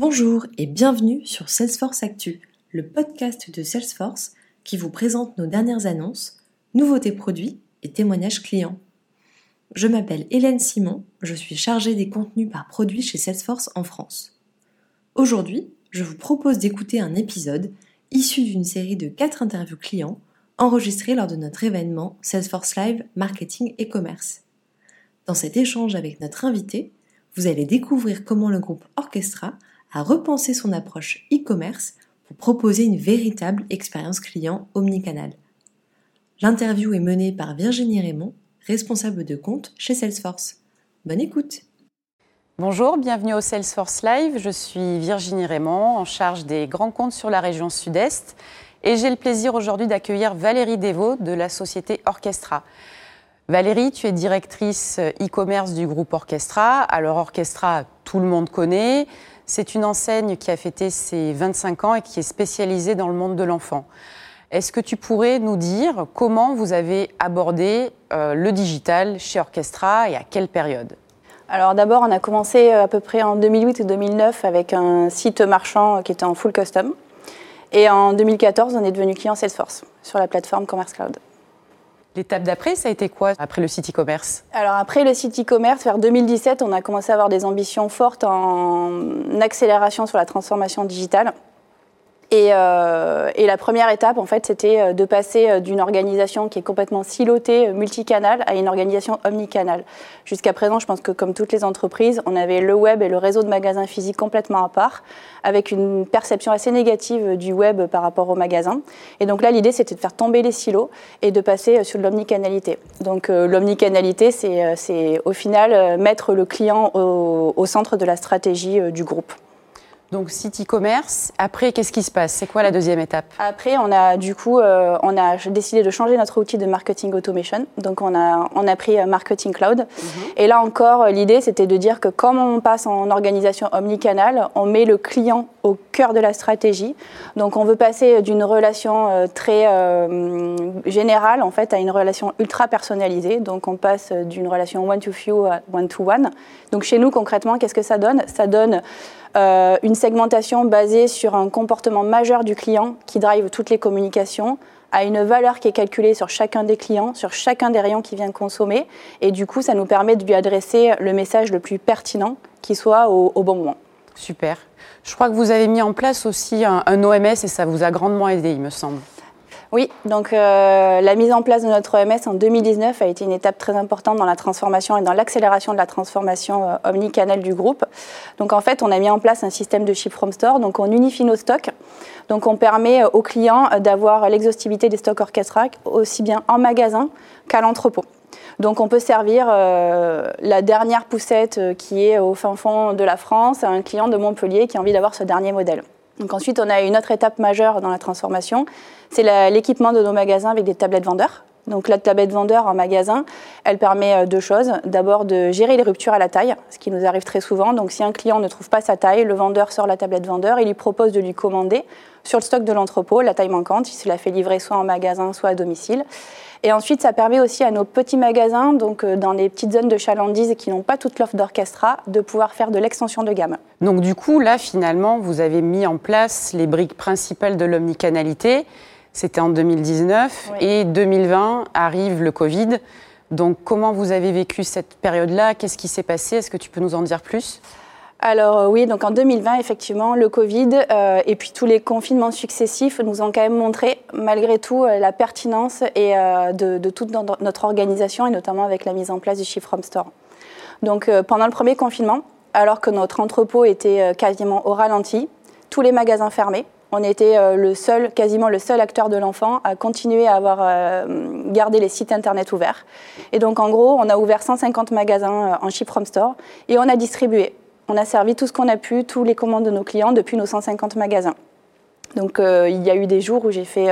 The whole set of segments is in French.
Bonjour et bienvenue sur Salesforce Actu, le podcast de Salesforce qui vous présente nos dernières annonces, nouveautés produits et témoignages clients. Je m'appelle Hélène Simon, je suis chargée des contenus par produit chez Salesforce en France. Aujourd'hui, je vous propose d'écouter un épisode issu d'une série de 4 interviews clients enregistrées lors de notre événement Salesforce Live Marketing et Commerce. Dans cet échange avec notre invité, vous allez découvrir comment le groupe Orchestra a repensé son approche e-commerce pour proposer une véritable expérience client omnicanal. L'interview est menée par Virginie Raymond, responsable de compte chez Salesforce. Bonne écoute Bonjour, bienvenue au Salesforce Live. Je suis Virginie Raymond, en charge des grands comptes sur la région Sud-Est. Et j'ai le plaisir aujourd'hui d'accueillir Valérie Devaux de la société Orchestra. Valérie, tu es directrice e-commerce du groupe Orchestra. Alors Orchestra, tout le monde connaît. C'est une enseigne qui a fêté ses 25 ans et qui est spécialisée dans le monde de l'enfant. Est-ce que tu pourrais nous dire comment vous avez abordé euh, le digital chez Orchestra et à quelle période? Alors d'abord, on a commencé euh, à peu près en 2008 et 2009 avec un site marchand qui était en full custom. Et en 2014, on est devenu client Salesforce sur la plateforme Commerce Cloud. L'étape d'après, ça a été quoi après le site e-commerce Alors après le site e-commerce, vers 2017, on a commencé à avoir des ambitions fortes en accélération sur la transformation digitale. Euh, et, la première étape, en fait, c'était euh, de passer euh, d'une organisation qui est complètement silotée, multicanale, à une organisation omnicanale. Jusqu'à présent, je pense que comme toutes les entreprises, on avait le web et le réseau de magasins physiques complètement à part, avec une perception assez négative du web par rapport au magasin. Et donc là, l'idée, c'était de faire tomber les silos et de passer sur l'omnicanalité. Donc l'omnicanalité, c'est au final mettre le client au centre de la stratégie du groupe. Donc site e-commerce. Après, qu'est-ce qui se passe? C'est quoi la deuxième étape? Après, on a du coup, euh, on a décidé de changer notre outil de marketing automation. Donc on a, on a pris euh, Marketing Cloud. Mhm. Et là encore, euh, l'idée, c'était de dire que comme on passe en organisation omnicanal, on met le client au cœur de la stratégie. Donc on veut passer d'une relation très générale en fait à une relation ultra personnalisée. Donc on passe d'une relation one to few à one to one. Donc chez nous concrètement, qu'est-ce que ça donne? Ça donne euh, une segmentation basée sur un comportement majeur du client qui drive toutes les communications, à une valeur qui est calculée sur chacun des clients, sur chacun des rayons qui vient consommer. Et du coup, ça nous permet de lui adresser le message le plus pertinent qui soit au, bon moment. Super. Je crois que vous avez mis en place aussi un OMS et ça vous a grandement aidé, il me semble. Oui, donc euh, la mise en place de notre OMS en 2019 a été une étape très importante dans la transformation et dans l'accélération de la transformation euh, omnicanal du groupe. Donc en fait, on a mis en place un système de ship from store, donc on unifie nos stocks. Donc on permet euh, aux clients d'avoir l'exhaustivité des stocks Orchestra aussi bien en magasin qu'à l'entrepôt. Donc on peut servir la dernière poussette qui est au fin fond de la France à un client de Montpellier qui a envie d'avoir ce dernier modèle. Donc ensuite, on a une autre étape majeure dans la transformation, c'est l'équipement de nos magasins avec des tablettes vendeurs. Donc la tablette vendeur en magasin, elle permet euh, deux choses. D'abord de gérer les ruptures à la taille, ce qui nous arrive très souvent. Donc si un client ne trouve pas sa taille, le vendeur sort la tablette vendeur et lui propose de lui commander sur le stock de l'entrepôt la taille manquante. Il se la fait livrer soit en magasin, soit à domicile. Et ensuite, ça permet aussi à nos petits magasins, donc euh, dans les petites zones de chalandise qui n'ont pas toute l'offre d'orchestra, de pouvoir faire de l'extension de gamme. Donc du coup, là, finalement, vous avez mis en place les briques principales de l'omnicanalité. C'était en 2019 et 2020 arrive le Covid. Donc comment vous avez vécu cette période-là? Qu'est-ce qui s'est passé? Est-ce que tu peux nous en dire plus? Alors euh, oui, donc en 2020, effectivement, le Covid euh, et puis tous les confinements successifs nous ont quand même montré, malgré tout, euh, la pertinence et, de, toute notre organisation et notamment avec la mise en place du Shift From Store. Donc pendant le premier confinement, alors que notre entrepôt était quasiment au ralenti, tous les magasins fermés, on était le seul, quasiment le seul acteur de l'enfant à continuer à avoir gardé les sites internet ouverts. Et donc en gros, on a ouvert 150 magasins en Ship From Store et on a distribué on a servi tout ce qu'on a pu, tous les commandes de nos clients depuis nos 150 magasins. Donc euh, il y a eu des jours où j'ai fait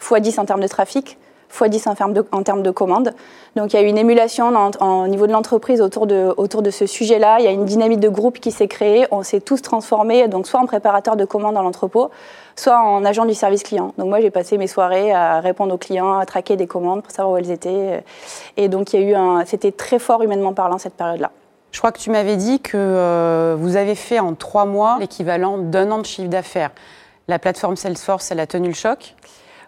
x10 euh, en termes de trafic, x10 en termes de, commandes. Donc il y a eu une émulation au niveau de l'entreprise autour de, ce sujet-là. Il y a une dynamique de groupe qui s'est créée. On s'est tous transformés, donc soit en préparateur de commandes dans l'entrepôt, soit en agent du service client. Donc moi j'ai passé mes soirées à répondre aux clients, à traquer des commandes pour savoir où elles étaient. Et donc il y a eu un, c'était très fort humainement parlant cette période-là. Je crois que tu m'avais dit que vous avez fait en trois mois l'équivalent d'un an de chiffre d'affaires. La plateforme Salesforce, elle a tenu le choc?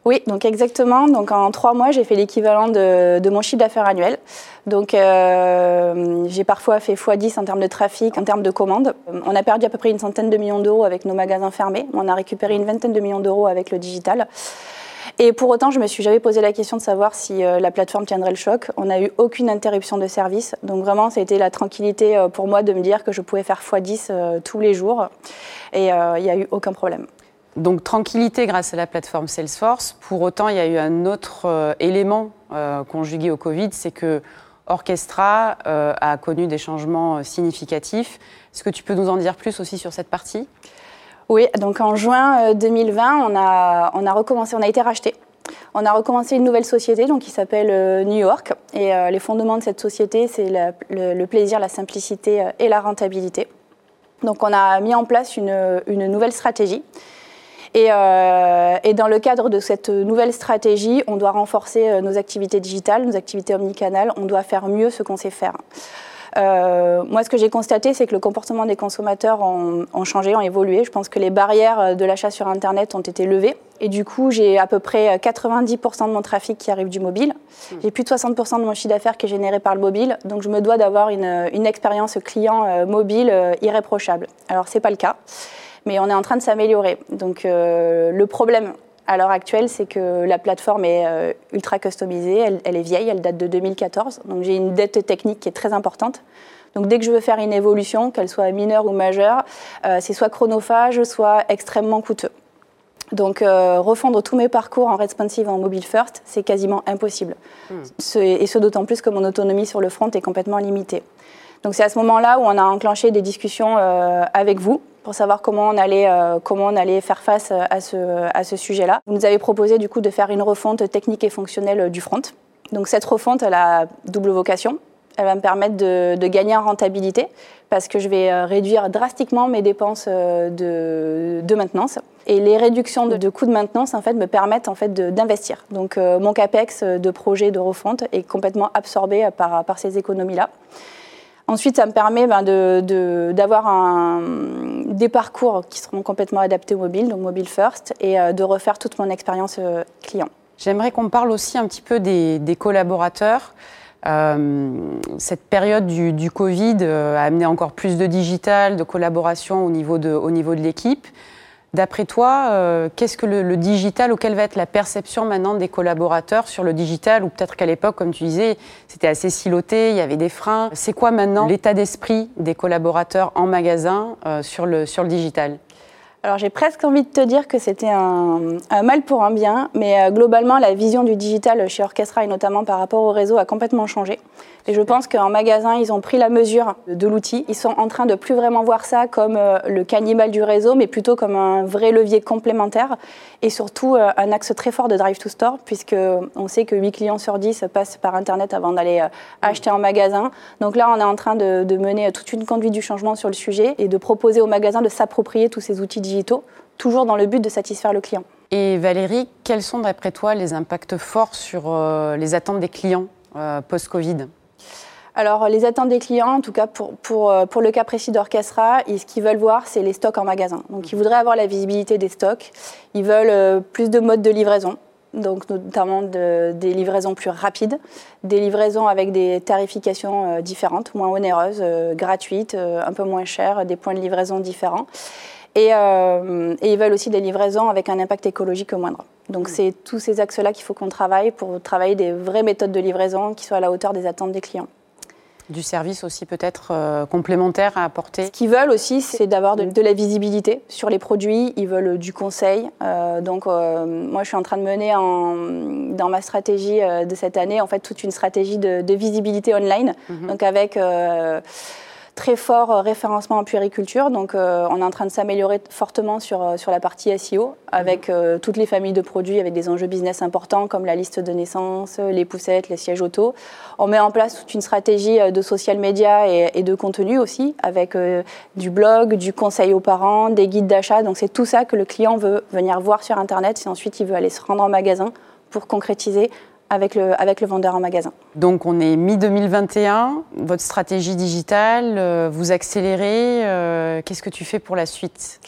Oui, donc exactement. Donc en trois mois, j'ai fait l'équivalent de, mon chiffre d'affaires annuel. Donc euh, j'ai parfois fait x10 en termes de trafic, en termes de commandes. On a perdu à peu près une centaine de millions d'euros avec nos magasins fermés. On a récupéré une vingtaine de millions d'euros avec le digital. Et pour autant, je me suis jamais posé la question de savoir si euh, la plateforme tiendrait le choc. On n'a eu aucune interruption de service. Donc vraiment, ça a été la tranquillité euh, pour moi de me dire que je pouvais faire x10 tous les jours. Et il n'y a eu aucun problème. Donc tranquillité grâce à la plateforme Salesforce. Pour autant, il y a eu un autre euh, élément euh, conjugué au Covid, c'est que Orchestra euh, a connu des changements significatifs. Est-ce que tu peux nous en dire plus aussi sur cette partie? Oui, donc en juin 2020, on a, on a recommencé, on a été racheté. On a recommencé une nouvelle société donc, qui s'appelle New York. Et les fondements de cette société, c'est le, plaisir, la simplicité et la rentabilité. Donc on a mis en place une, une nouvelle stratégie euh, et, dans le cadre de cette nouvelle stratégie, on doit renforcer euh, nos activités digitales, nos activités omnicanales, on doit faire mieux ce qu'on sait faire. Euh, moi, ce que j'ai constaté, c'est que le comportement des consommateurs ont, changé, ont évolué. Je pense que les barrières de l'achat sur Internet ont été levées. Et du coup, j'ai à peu près 90% de mon trafic qui arrive du mobile. J'ai plus de 60% de mon chiffre d'affaires qui est généré par le mobile. Donc, je me dois d'avoir une, une, expérience client mobile irréprochable. Alors, ce n'est pas le cas mais on est en train de s'améliorer. Donc euh, le problème à l'heure actuelle, c'est que la plateforme est euh, ultra customisée, elle, est vieille, elle date de 2014, donc j'ai une dette technique qui est très importante. Donc dès que je veux faire une évolution, qu'elle soit mineure ou majeure, euh, c'est soit chronophage, soit extrêmement coûteux. Donc refondre tous mes parcours en responsive en mobile first, c'est quasiment impossible. Hmm. et ce d'autant plus que mon autonomie sur le front est complètement limitée. Donc c'est à ce moment-là où on a enclenché des discussions avec vous, pour savoir comment on allait, euh, comment on allait faire face euh, à ce, à ce sujet-là. Vous nous avez proposé du coup de faire une refonte technique et fonctionnelle euh, du front. Donc cette refonte, a double vocation. Elle va me permettre de, de gagner en rentabilité parce que je vais réduire drastiquement mes dépenses de, de maintenance. Et les réductions de, de, coûts de maintenance en fait, me permettent en fait, d'investir. Donc mon CAPEX de projet de refonte est complètement absorbé par, par ces économies-là. Ensuite, ça me permet ben, d'avoir des parcours qui seront complètement adaptés au mobile, donc mobile first, et euh, de refaire toute mon expérience euh, client. J'aimerais qu'on parle aussi un petit peu des, collaborateurs. Euh, cette période du, Covid a amené encore plus de digital, de collaboration au niveau de, au niveau de l'équipe. D'après toi, euh, qu'est-ce que le, digital ou quelle va être la perception maintenant des collaborateurs sur le digital Ou peut-être qu'à l'époque, comme tu disais, c'était assez siloté, il y avait des freins. C'est quoi maintenant l'état d'esprit des collaborateurs en magasin euh, sur, le, sur le digital? Alors j'ai presque envie de te dire que c'était un, mal pour un bien, mais euh, globalement la vision du digital chez Orchestra et notamment par rapport au réseau a complètement changé. Et je pense qu'en magasin, ils ont pris la mesure de l'outil. Ils sont en train de plus vraiment voir ça comme euh, le cannibale du réseau, mais plutôt comme un vrai levier complémentaire et surtout euh, un axe très fort de drive to store, puisque on sait que 8 clients sur 10 passent par Internet avant d'aller acheter en magasin. Donc là, on est en train de, de mener toute une conduite du changement sur le sujet et de proposer aux magasins de s'approprier tous ces outils digitaux, toujours dans le but de satisfaire le client. Et Valérie, quels sont d'après toi les impacts forts sur les attentes des clients post-Covid? Alors, les attentes des clients, en tout cas pour, pour, euh, pour le cas précis d'Orchestra, ce qu'ils veulent voir, c'est les stocks en magasin. Donc, ils voudraient avoir la visibilité des stocks. Ils veulent euh, plus de modes de livraison, donc notamment de, des livraisons plus rapides, des livraisons avec des tarifications euh, différentes, moins onéreuses, gratuites, un peu moins chères, des points de livraison différents. Et, et, ils veulent aussi des livraisons avec un impact écologique moindre. Donc mmh. c'est tous ces axes-là qu'il faut qu'on travaille pour travailler des vraies méthodes de livraison qui soient à la hauteur des attentes des clients. Du service aussi peut-être euh, complémentaire à apporter Ce qu'ils veulent aussi, c'est d'avoir de, la visibilité sur les produits. Ils veulent du conseil. Euh, donc euh, moi, je suis en train de mener en, dans ma stratégie de cette année, en fait, toute une stratégie de, visibilité online. Mhm. Donc avec très fort euh, référencement en puériculture. Donc, euh, on est en train de s'améliorer fortement sur, euh, sur la partie SEO avec mhm. toutes les familles de produits avec des enjeux business importants comme la liste de naissance, les poussettes, les sièges auto. On met en place toute une stratégie de social media et, de contenu aussi avec du blog, du conseil aux parents, des guides d'achat. Donc, c'est tout ça que le client veut venir voir sur Internet et ensuite il veut aller se rendre en magasin pour concrétiser avec le, avec le vendeur en magasin. Donc on est mi-2021, votre stratégie digitale, euh, vous accélérez, euh, qu'est-ce que tu fais pour la suite?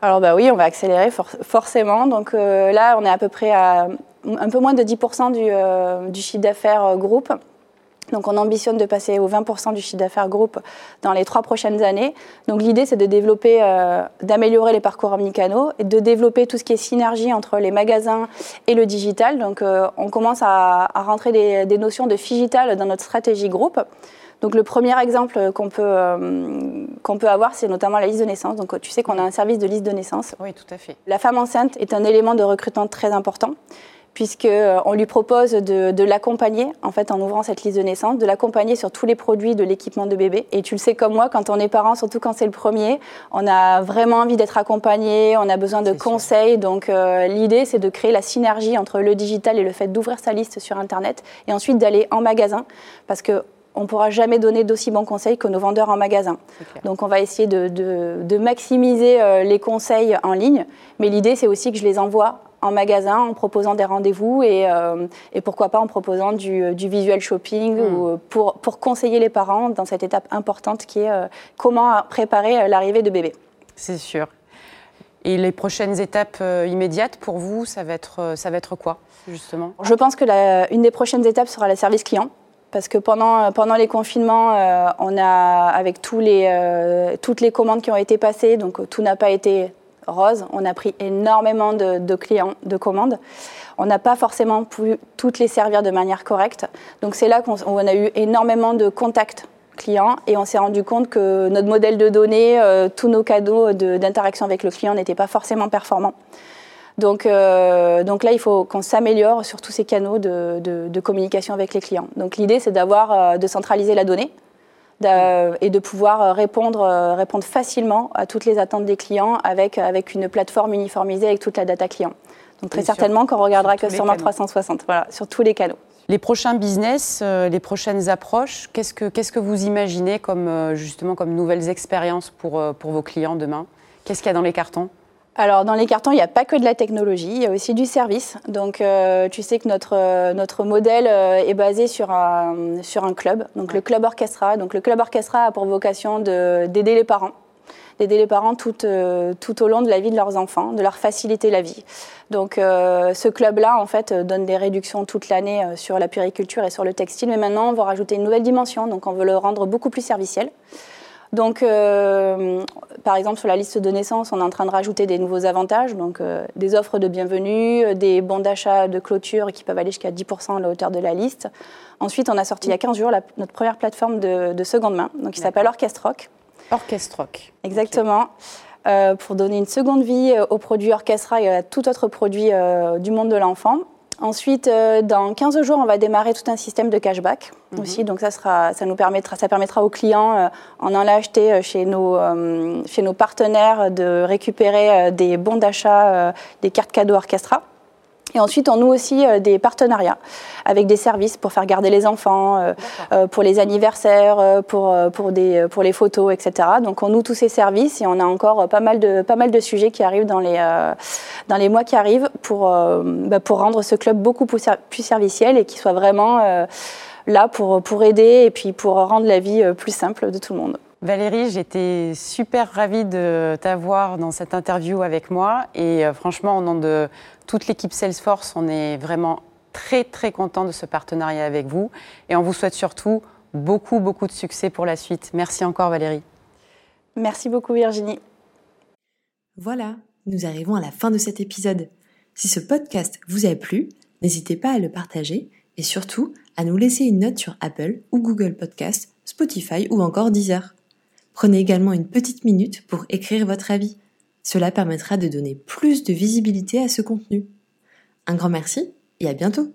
Alors bah oui, on va accélérer forcément. Donc là, on est à peu près à un peu moins de 10% du, du chiffre d'affaires groupe. Donc on ambitionne de passer au 20% du chiffre d'affaires groupe dans les trois prochaines années. Donc l'idée c'est de développer, euh, d'améliorer les parcours omnicanaux et de développer tout ce qui est synergie entre les magasins et le digital. Donc euh, on commence à, rentrer des, notions de digital dans notre stratégie groupe. Donc le premier exemple qu'on peut, euh, qu'on peut avoir, c'est notamment la liste de naissance. Donc tu sais qu'on a un service de liste de naissance. Oui, tout à fait. La femme enceinte est un élément de recrutement très important puisqu'on euh, lui propose de, l'accompagner, en fait, en ouvrant cette liste de naissance, de l'accompagner sur tous les produits de l'équipement de bébé. Et tu le sais comme moi, quand on est parent, surtout quand c'est le premier, on a vraiment envie d'être accompagné, on a besoin de conseils. Donc euh, l'idée, c'est de créer la synergie entre le digital et le fait d'ouvrir sa liste sur Internet, et ensuite d'aller en magasin, parce que on ne pourra jamais donner d'aussi bons conseils que nos vendeurs en magasin. Donc on va essayer de, maximiser euh, les conseils en ligne, mais l'idée c'est aussi que je les envoie en magasin en proposant des rendez-vous et, euh, et, pourquoi pas en proposant du, du visual shopping hmm. ou pour, pour, conseiller les parents dans cette étape importante qui est euh, comment préparer euh, l'arrivée de bébé. C'est sûr. Et les prochaines étapes immédiates pour vous, ça va être, ça va être quoi justement? Je pense que la, une des prochaines étapes sera le service client parce que pendant, pendant les confinements, on a, avec tous les, toutes les commandes qui ont été passées, donc tout n'a pas été rose. On a pris énormément de, clients, de commandes. On n'a pas forcément pu toutes les servir de manière correcte. Donc c'est là qu'on a eu énormément de contacts clients et on s'est rendu compte que notre modèle de données, euh, tous nos cadeaux d'interaction avec le client n'étaient pas forcément performants. Donc, euh, donc là, il faut qu'on s'améliore sur tous ces canaux de, communication avec les clients. Donc l'idée, c'est d'avoir, euh, de centraliser la donnée, et de pouvoir euh, répondre, euh, répondre facilement à toutes les attentes des clients avec, avec une plateforme uniformisée avec toute la data client. Donc très certainement qu'on regardera que sur 360, voilà, sur tous les canaux. Les prochains business, euh, les prochaines approches, qu'est-ce que, qu'est-ce que vous imaginez comme, justement comme nouvelles expériences pour, pour vos clients demain? Qu'est-ce qu'il y a dans les cartons? Alors dans les cartons, il n'y a pas que de la technologie, il y a aussi du service. Donc euh, tu sais que notre, euh, notre modèle euh, est basé sur un, sur un club, donc le club orchestra. Donc le club orchestra a pour vocation d'aider les parents, d'aider les parents tout, tout au long de la vie de leurs enfants, de leur faciliter la vie. Donc ce club-là, en fait, donne des réductions toute l'année sur la puriculture et sur le textile, mais maintenant on va rajouter une nouvelle dimension, donc on veut le rendre beaucoup plus serviciel. Donc, euh, par exemple, sur la liste de naissance, on est en train de rajouter des nouveaux avantages, donc euh, des offres de bienvenue, euh, des bons d'achat de clôture qui peuvent aller jusqu'à 10% à la hauteur de la liste. Ensuite, on a sorti il y a 15 jours notre première plateforme de, seconde main, donc qui s'appelle Orchestre Rock. Orchestre Rock. Exactement. pour donner une seconde vie aux produits Orchestra et à tout autre produit du monde de l'enfant. Ensuite, euh, dans 15 jours, on va démarrer tout un système de cashback mhm. aussi. Donc ça, sera, ça, nous permettra, ça permettra aux clients, euh, en allant acheter euh, chez nos, chez nos partenaires, de récupérer des bons d'achat, des cartes cadeaux Orchestra. Et ensuite, on noue aussi euh, des partenariats avec des services pour faire garder les enfants, euh, euh, pour les anniversaires, pour, pour, des, pour les photos, etc. Donc, on noue tous ces services et on a encore pas mal de, pas mal de sujets qui arrivent dans les, dans les mois qui arrivent pour, bah, pour rendre ce club beaucoup plus, plus serviciel et qui soit vraiment là pour, pour aider et puis pour rendre la vie plus simple de tout le monde. Valérie, j'étais super ravie de t'avoir dans cette interview avec moi et franchement, au nom de toute l'équipe Salesforce, on est vraiment très très content de ce partenariat avec vous et on vous souhaite surtout beaucoup beaucoup de succès pour la suite. Merci encore Valérie. Merci beaucoup Virginie. Voilà, nous arrivons à la fin de cet épisode. Si ce podcast vous a plu, n'hésitez pas à le partager et surtout à nous laisser une note sur Apple ou Google Podcast, Spotify ou encore Deezer. Prenez également une petite minute pour écrire votre avis. Cela permettra de donner plus de visibilité à ce contenu. Un grand merci et à bientôt